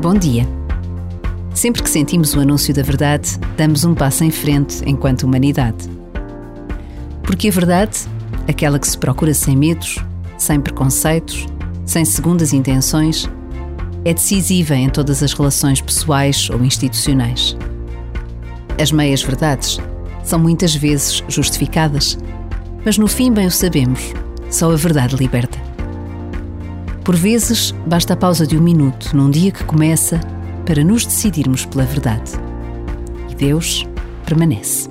Bom dia. Sempre que sentimos o anúncio da verdade, damos um passo em frente enquanto humanidade. Porque a verdade, aquela que se procura sem medos, sem preconceitos, sem segundas intenções, é decisiva em todas as relações pessoais ou institucionais. As meias-verdades são muitas vezes justificadas, mas no fim bem o sabemos, só a verdade liberta. Por vezes, basta a pausa de um minuto num dia que começa para nos decidirmos pela verdade. E Deus permanece.